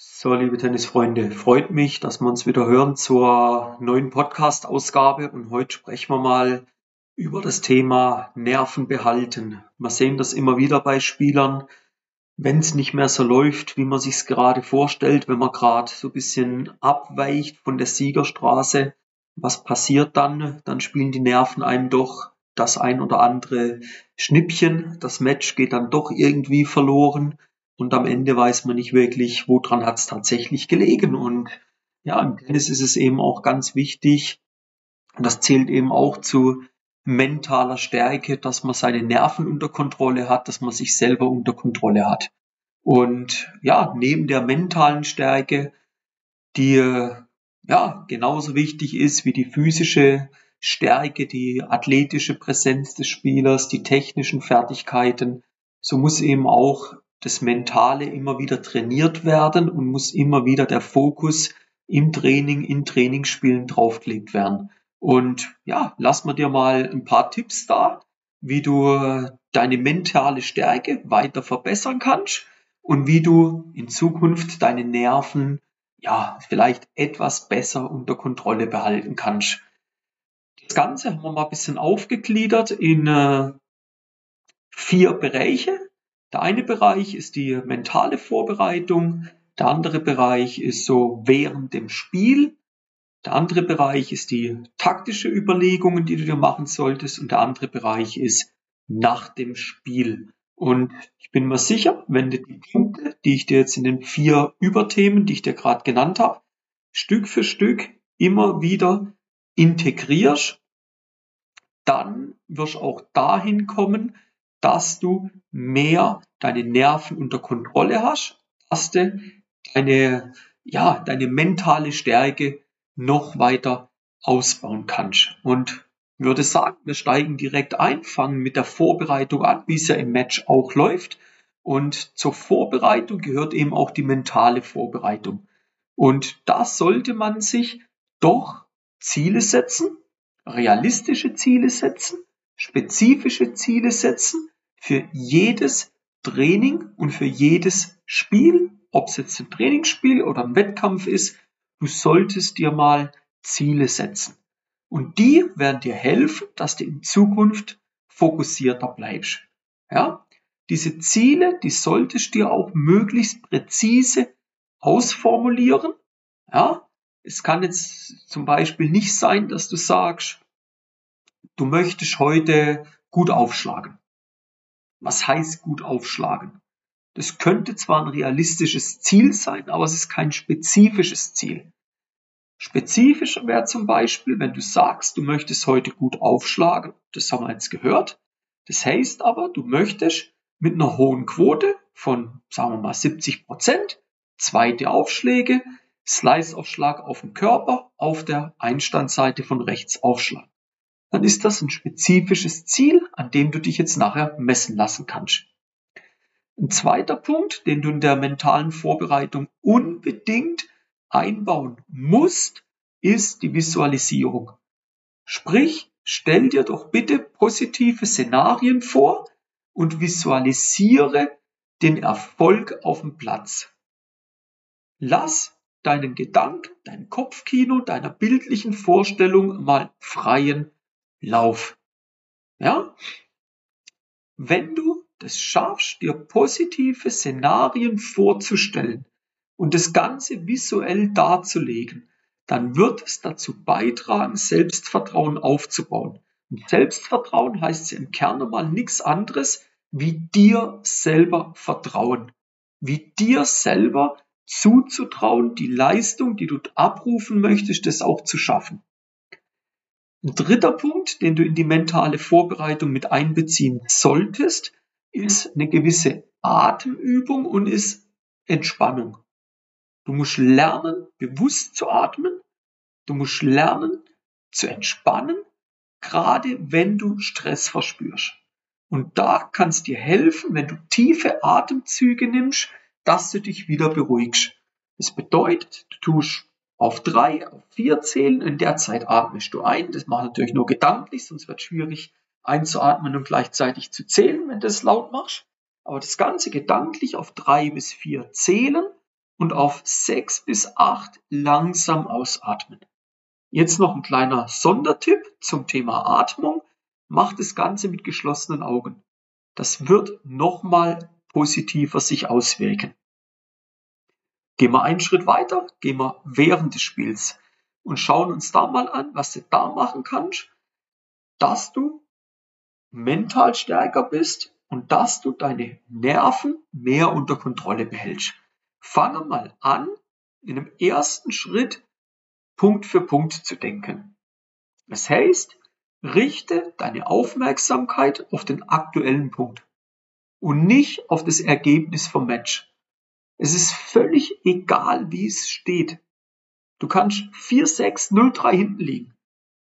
So, liebe Tennisfreunde, freut mich, dass wir uns wieder hören zur neuen Podcast-Ausgabe und heute sprechen wir mal über das Thema Nerven behalten. Wir sehen das immer wieder bei Spielern, wenn es nicht mehr so läuft, wie man sich es gerade vorstellt, wenn man gerade so ein bisschen abweicht von der Siegerstraße. Was passiert dann? Dann spielen die Nerven einem doch das ein oder andere Schnippchen. Das Match geht dann doch irgendwie verloren und am Ende weiß man nicht wirklich, woran hat es tatsächlich gelegen. Und ja, im Tennis ist es eben auch ganz wichtig, und das zählt eben auch zu mentaler Stärke, dass man seine Nerven unter Kontrolle hat, dass man sich selber unter Kontrolle hat. Und ja, neben der mentalen Stärke, die ja genauso wichtig ist wie die physische Stärke, die athletische Präsenz des Spielers, die technischen Fertigkeiten, so muss eben auch das Mentale immer wieder trainiert werden und muss immer wieder der Fokus im Training, in Trainingsspielen draufgelegt werden. Und ja, lass mir dir mal ein paar Tipps da, wie du deine mentale Stärke weiter verbessern kannst und wie du in Zukunft deine Nerven ja vielleicht etwas besser unter Kontrolle behalten kannst. Das Ganze haben wir mal ein bisschen aufgegliedert in äh, vier Bereiche. Der eine Bereich ist die mentale Vorbereitung, der andere Bereich ist so während dem Spiel, der andere Bereich ist die taktische Überlegungen, die du dir machen solltest und der andere Bereich ist nach dem Spiel. Und ich bin mir sicher, wenn du die Punkte, die ich dir jetzt in den vier Überthemen, die ich dir gerade genannt habe, Stück für Stück immer wieder integrierst, dann wirst du auch dahin kommen, dass du mehr deine Nerven unter Kontrolle hast, dass du deine, ja, deine mentale Stärke noch weiter ausbauen kannst. Und würde sagen, wir steigen direkt ein, fangen mit der Vorbereitung an, wie es ja im Match auch läuft. Und zur Vorbereitung gehört eben auch die mentale Vorbereitung. Und da sollte man sich doch Ziele setzen, realistische Ziele setzen, spezifische Ziele setzen für jedes Training und für jedes Spiel, ob es jetzt ein Trainingsspiel oder ein Wettkampf ist, du solltest dir mal Ziele setzen. Und die werden dir helfen, dass du in Zukunft fokussierter bleibst. Ja? Diese Ziele, die solltest du dir auch möglichst präzise ausformulieren. Ja? Es kann jetzt zum Beispiel nicht sein, dass du sagst, du möchtest heute gut aufschlagen. Was heißt gut aufschlagen? Das könnte zwar ein realistisches Ziel sein, aber es ist kein spezifisches Ziel. Spezifischer wäre zum Beispiel, wenn du sagst, du möchtest heute gut aufschlagen, das haben wir jetzt gehört. Das heißt aber, du möchtest mit einer hohen Quote von, sagen wir mal, 70 Prozent, zweite Aufschläge, Slice-Aufschlag auf dem Körper, auf der Einstandseite von rechts aufschlagen dann ist das ein spezifisches Ziel, an dem du dich jetzt nachher messen lassen kannst. Ein zweiter Punkt, den du in der mentalen Vorbereitung unbedingt einbauen musst, ist die Visualisierung. Sprich, stell dir doch bitte positive Szenarien vor und visualisiere den Erfolg auf dem Platz. Lass deinen Gedanken, dein Kopfkino, deiner bildlichen Vorstellung mal freien Lauf. Ja? Wenn du das schaffst, dir positive Szenarien vorzustellen und das Ganze visuell darzulegen, dann wird es dazu beitragen, Selbstvertrauen aufzubauen. Und Selbstvertrauen heißt im Kern mal nichts anderes, wie dir selber vertrauen. Wie dir selber zuzutrauen, die Leistung, die du abrufen möchtest, das auch zu schaffen. Ein dritter Punkt, den du in die mentale Vorbereitung mit einbeziehen solltest, ist eine gewisse Atemübung und ist Entspannung. Du musst lernen, bewusst zu atmen. Du musst lernen, zu entspannen, gerade wenn du Stress verspürst. Und da kann es dir helfen, wenn du tiefe Atemzüge nimmst, dass du dich wieder beruhigst. Das bedeutet, du tust auf drei, auf vier zählen. In der Zeit atmest du ein. Das macht natürlich nur gedanklich, sonst wird es schwierig einzuatmen und gleichzeitig zu zählen, wenn du es laut machst. Aber das Ganze gedanklich auf drei bis vier zählen und auf sechs bis acht langsam ausatmen. Jetzt noch ein kleiner Sondertipp zum Thema Atmung. Macht das Ganze mit geschlossenen Augen. Das wird nochmal positiver sich auswirken. Gehen wir einen Schritt weiter, gehen wir während des Spiels und schauen uns da mal an, was du da machen kannst, dass du mental stärker bist und dass du deine Nerven mehr unter Kontrolle behältst. Fange mal an, in einem ersten Schritt Punkt für Punkt zu denken. Das heißt, richte deine Aufmerksamkeit auf den aktuellen Punkt und nicht auf das Ergebnis vom Match. Es ist völlig egal, wie es steht. Du kannst 4-6-0-3 hinten liegen.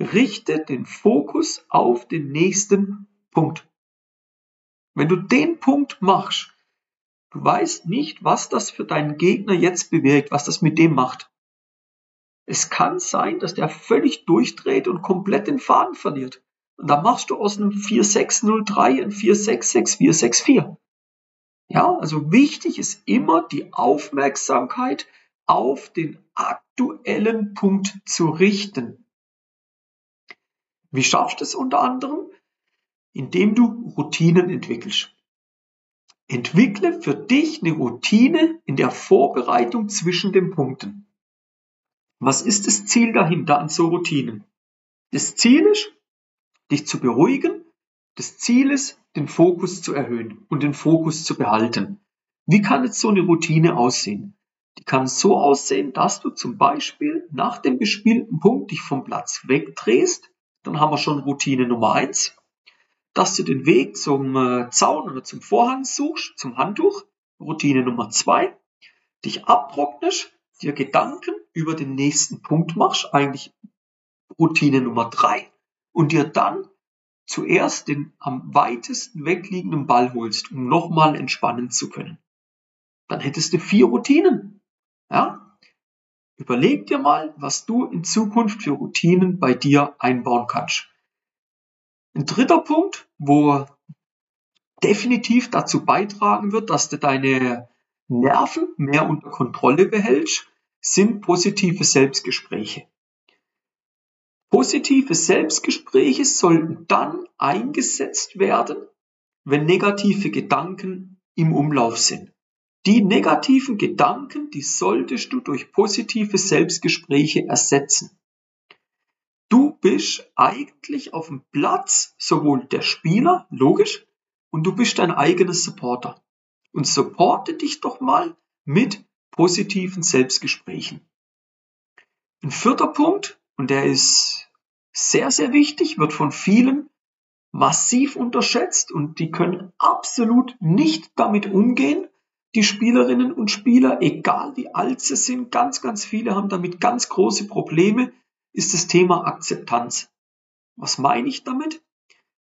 Richte den Fokus auf den nächsten Punkt. Wenn du den Punkt machst, du weißt nicht, was das für deinen Gegner jetzt bewirkt, was das mit dem macht. Es kann sein, dass der völlig durchdreht und komplett den Faden verliert. Und dann machst du aus einem 4603 ein 466464. Ja, also wichtig ist immer die Aufmerksamkeit auf den aktuellen Punkt zu richten. Wie schaffst du es unter anderem? Indem du Routinen entwickelst. Entwickle für dich eine Routine in der Vorbereitung zwischen den Punkten. Was ist das Ziel dahinter an so Routinen? Das Ziel ist, dich zu beruhigen. Das Ziel ist, den Fokus zu erhöhen und den Fokus zu behalten. Wie kann jetzt so eine Routine aussehen? Die kann so aussehen, dass du zum Beispiel nach dem gespielten Punkt dich vom Platz wegdrehst. Dann haben wir schon Routine Nummer eins dass du den Weg zum äh, Zaun oder zum Vorhang suchst, zum Handtuch. Routine Nummer zwei, dich abtrocknest, dir Gedanken über den nächsten Punkt machst, eigentlich Routine Nummer drei, und dir dann zuerst den am weitesten wegliegenden Ball holst, um nochmal entspannen zu können. Dann hättest du vier Routinen. Ja? Überleg dir mal, was du in Zukunft für Routinen bei dir einbauen kannst. Ein dritter Punkt, wo definitiv dazu beitragen wird, dass du deine Nerven mehr unter Kontrolle behältst, sind positive Selbstgespräche. Positive Selbstgespräche sollten dann eingesetzt werden, wenn negative Gedanken im Umlauf sind. Die negativen Gedanken, die solltest du durch positive Selbstgespräche ersetzen. Du bist eigentlich auf dem Platz sowohl der Spieler, logisch, und du bist dein eigener Supporter. Und supporte dich doch mal mit positiven Selbstgesprächen. Ein vierter Punkt, und der ist sehr, sehr wichtig, wird von vielen massiv unterschätzt und die können absolut nicht damit umgehen. Die Spielerinnen und Spieler, egal wie alt sie sind, ganz, ganz viele haben damit ganz große Probleme, ist das Thema Akzeptanz. Was meine ich damit?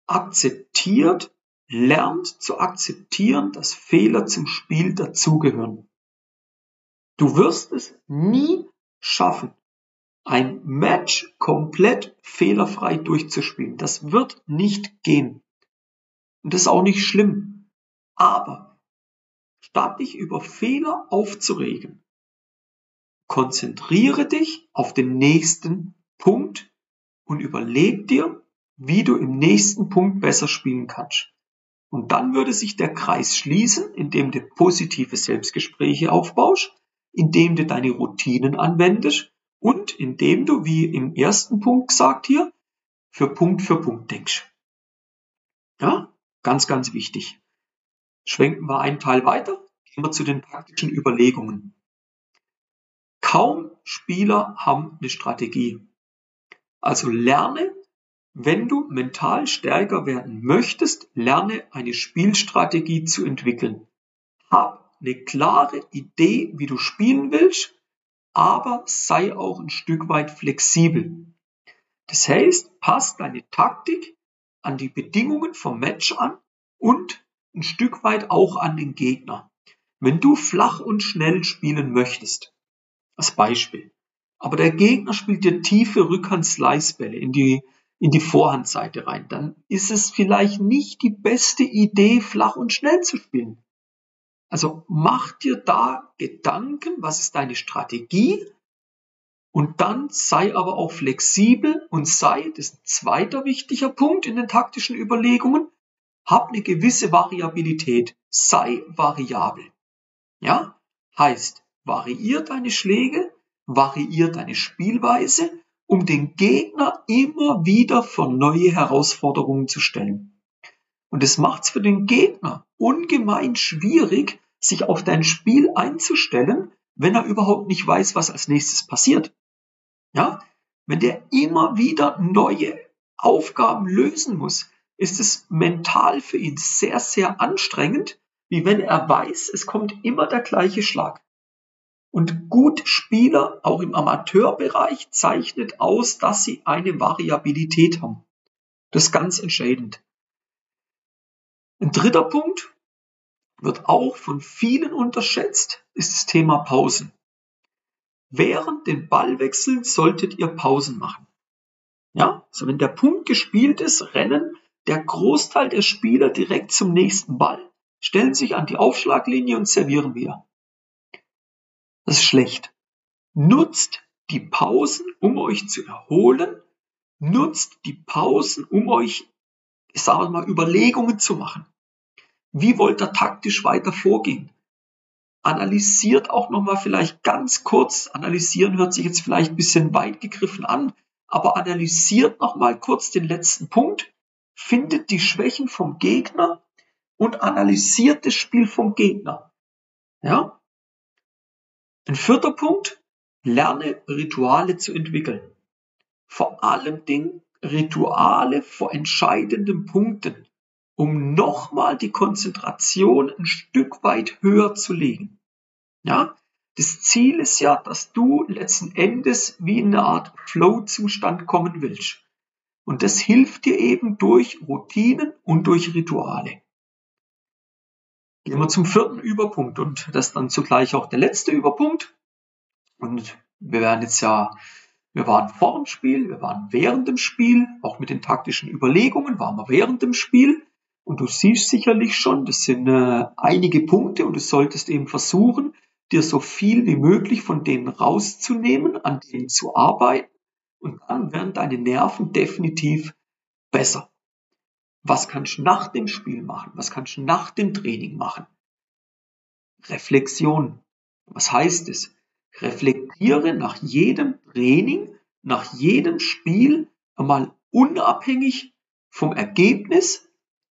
Akzeptiert, lernt zu akzeptieren, dass Fehler zum Spiel dazugehören. Du wirst es nie schaffen, ein Match komplett fehlerfrei durchzuspielen. Das wird nicht gehen. Und das ist auch nicht schlimm. Aber statt dich über Fehler aufzuregen, Konzentriere dich auf den nächsten Punkt und überleg dir, wie du im nächsten Punkt besser spielen kannst. Und dann würde sich der Kreis schließen, indem du positive Selbstgespräche aufbaust, indem du deine Routinen anwendest und indem du, wie im ersten Punkt gesagt hier, für Punkt für Punkt denkst. Ja, ganz, ganz wichtig. Schwenken wir einen Teil weiter, gehen wir zu den praktischen Überlegungen. Kaum Spieler haben eine Strategie. Also lerne, wenn du mental stärker werden möchtest, lerne eine Spielstrategie zu entwickeln. Hab eine klare Idee, wie du spielen willst, aber sei auch ein Stück weit flexibel. Das heißt, pass deine Taktik an die Bedingungen vom Match an und ein Stück weit auch an den Gegner. Wenn du flach und schnell spielen möchtest, als Beispiel. Aber der Gegner spielt dir tiefe Rückhand-Slice-Bälle in die, in die Vorhandseite rein. Dann ist es vielleicht nicht die beste Idee, flach und schnell zu spielen. Also mach dir da Gedanken, was ist deine Strategie? Und dann sei aber auch flexibel und sei, das ist ein zweiter wichtiger Punkt in den taktischen Überlegungen, hab eine gewisse Variabilität, sei variabel. Ja, heißt, variier deine Schläge, variier deine Spielweise, um den Gegner immer wieder vor neue Herausforderungen zu stellen. Und es macht es für den Gegner ungemein schwierig, sich auf dein Spiel einzustellen, wenn er überhaupt nicht weiß, was als nächstes passiert. Ja, wenn der immer wieder neue Aufgaben lösen muss, ist es mental für ihn sehr, sehr anstrengend, wie wenn er weiß, es kommt immer der gleiche Schlag. Und gut Spieler, auch im Amateurbereich, zeichnet aus, dass sie eine Variabilität haben. Das ist ganz entscheidend. Ein dritter Punkt wird auch von vielen unterschätzt, ist das Thema Pausen. Während den Ballwechseln solltet ihr Pausen machen. Ja, also wenn der Punkt gespielt ist, rennen der Großteil der Spieler direkt zum nächsten Ball, stellen sich an die Aufschlaglinie und servieren wieder. Das ist schlecht. Nutzt die Pausen, um euch zu erholen. Nutzt die Pausen, um euch, ich sage mal, Überlegungen zu machen. Wie wollt ihr taktisch weiter vorgehen? Analysiert auch nochmal vielleicht ganz kurz, analysieren hört sich jetzt vielleicht ein bisschen weit gegriffen an, aber analysiert nochmal kurz den letzten Punkt, findet die Schwächen vom Gegner und analysiert das Spiel vom Gegner. Ja? Ein vierter Punkt, lerne Rituale zu entwickeln. Vor allem Dingen Rituale vor entscheidenden Punkten, um nochmal die Konzentration ein Stück weit höher zu legen. Ja, das Ziel ist ja, dass du letzten Endes wie in eine Art Flow-Zustand kommen willst. Und das hilft dir eben durch Routinen und durch Rituale. Gehen wir zum vierten Überpunkt und das dann zugleich auch der letzte Überpunkt. Und wir werden jetzt ja, wir waren vor dem Spiel, wir waren während dem Spiel, auch mit den taktischen Überlegungen waren wir während dem Spiel. Und du siehst sicherlich schon, das sind äh, einige Punkte und du solltest eben versuchen, dir so viel wie möglich von denen rauszunehmen, an denen zu arbeiten. Und dann werden deine Nerven definitiv besser. Was kannst du nach dem Spiel machen? Was kannst du nach dem Training machen? Reflexion. Was heißt es? Reflektiere nach jedem Training, nach jedem Spiel einmal unabhängig vom Ergebnis,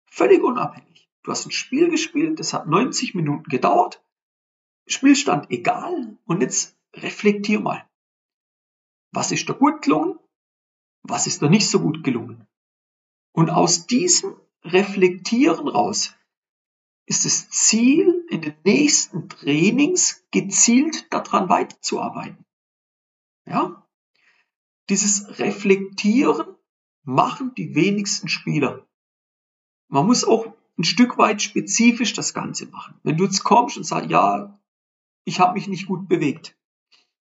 völlig unabhängig. Du hast ein Spiel gespielt, das hat 90 Minuten gedauert, Spielstand egal und jetzt reflektier mal. Was ist da gut gelungen? Was ist da nicht so gut gelungen? Und aus diesem Reflektieren raus ist das Ziel, in den nächsten Trainings gezielt daran weiterzuarbeiten. Ja? Dieses Reflektieren machen die wenigsten Spieler. Man muss auch ein Stück weit spezifisch das Ganze machen. Wenn du jetzt kommst und sagst, ja, ich habe mich nicht gut bewegt.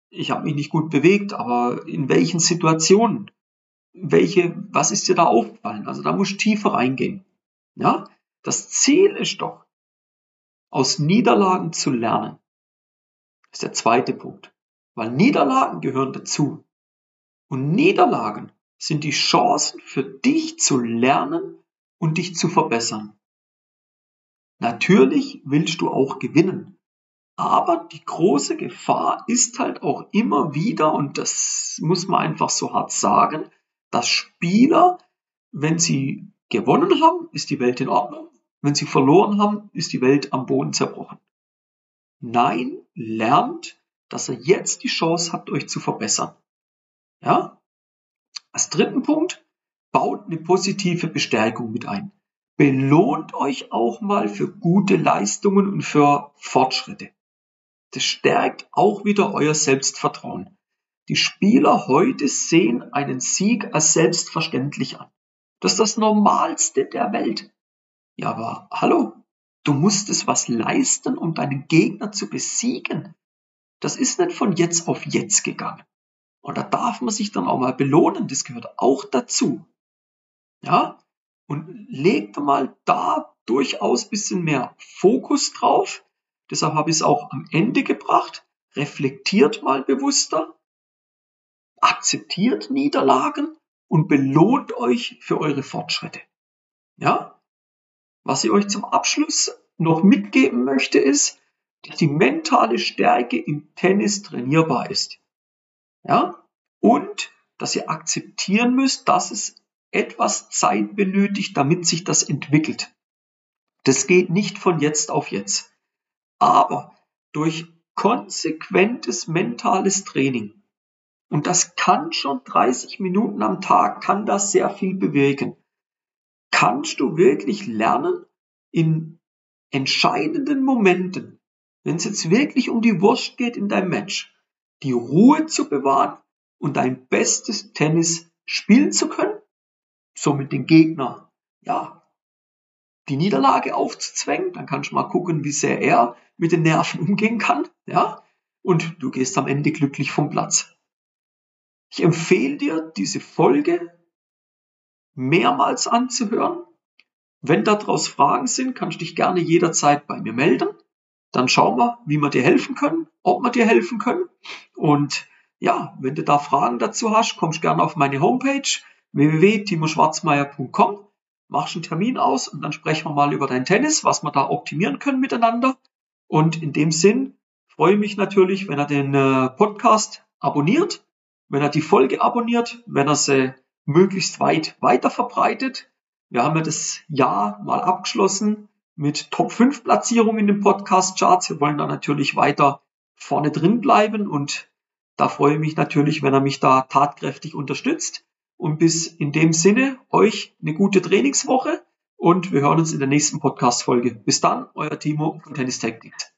Ich habe mich nicht gut bewegt, aber in welchen Situationen? welche, was ist dir da aufgefallen? Also da musst du tiefer reingehen. Ja? Das Ziel ist doch, aus Niederlagen zu lernen. Das ist der zweite Punkt. Weil Niederlagen gehören dazu. Und Niederlagen sind die Chancen für dich zu lernen und dich zu verbessern. Natürlich willst du auch gewinnen. Aber die große Gefahr ist halt auch immer wieder, und das muss man einfach so hart sagen, dass Spieler, wenn sie gewonnen haben, ist die Welt in Ordnung. Wenn sie verloren haben, ist die Welt am Boden zerbrochen. Nein, lernt, dass ihr jetzt die Chance habt, euch zu verbessern. Ja? Als dritten Punkt, baut eine positive Bestärkung mit ein. Belohnt euch auch mal für gute Leistungen und für Fortschritte. Das stärkt auch wieder euer Selbstvertrauen. Die Spieler heute sehen einen Sieg als selbstverständlich an. Das ist das Normalste der Welt. Ja, aber hallo, du musstest was leisten, um deinen Gegner zu besiegen. Das ist nicht von jetzt auf jetzt gegangen. Und da darf man sich dann auch mal belohnen, das gehört auch dazu. Ja, und legt mal da durchaus bisschen mehr Fokus drauf, Deshalb habe ich es auch am Ende gebracht. Reflektiert mal bewusster, akzeptiert Niederlagen und belohnt euch für eure Fortschritte. Ja? Was ich euch zum Abschluss noch mitgeben möchte, ist, dass die mentale Stärke im Tennis trainierbar ist. Ja? Und dass ihr akzeptieren müsst, dass es etwas Zeit benötigt, damit sich das entwickelt. Das geht nicht von jetzt auf jetzt. Aber durch konsequentes mentales Training, und das kann schon 30 Minuten am Tag, kann das sehr viel bewirken, kannst du wirklich lernen, in entscheidenden Momenten, wenn es jetzt wirklich um die Wurst geht in deinem Match, die Ruhe zu bewahren und dein bestes Tennis spielen zu können, somit den Gegner, ja, die Niederlage aufzuzwängen, dann kannst du mal gucken, wie sehr er mit den Nerven umgehen kann, ja, und du gehst am Ende glücklich vom Platz. Ich empfehle dir, diese Folge mehrmals anzuhören. Wenn daraus Fragen sind, kannst du dich gerne jederzeit bei mir melden. Dann schauen wir, wie wir dir helfen können, ob wir dir helfen können. Und ja, wenn du da Fragen dazu hast, kommst gerne auf meine Homepage www.timoschwarzmeier.com machst einen Termin aus und dann sprechen wir mal über dein Tennis, was wir da optimieren können miteinander. Und in dem Sinn freue ich mich natürlich, wenn er den äh, Podcast abonniert, wenn er die Folge abonniert, wenn er sie möglichst weit weiter verbreitet. Wir haben ja das Jahr mal abgeschlossen mit Top 5 Platzierungen in den Podcast Charts. Wir wollen da natürlich weiter vorne drin bleiben und da freue ich mich natürlich, wenn er mich da tatkräftig unterstützt. Und bis in dem Sinne euch eine gute Trainingswoche und wir hören uns in der nächsten Podcast-Folge. Bis dann, euer Timo von Tennis Tactics.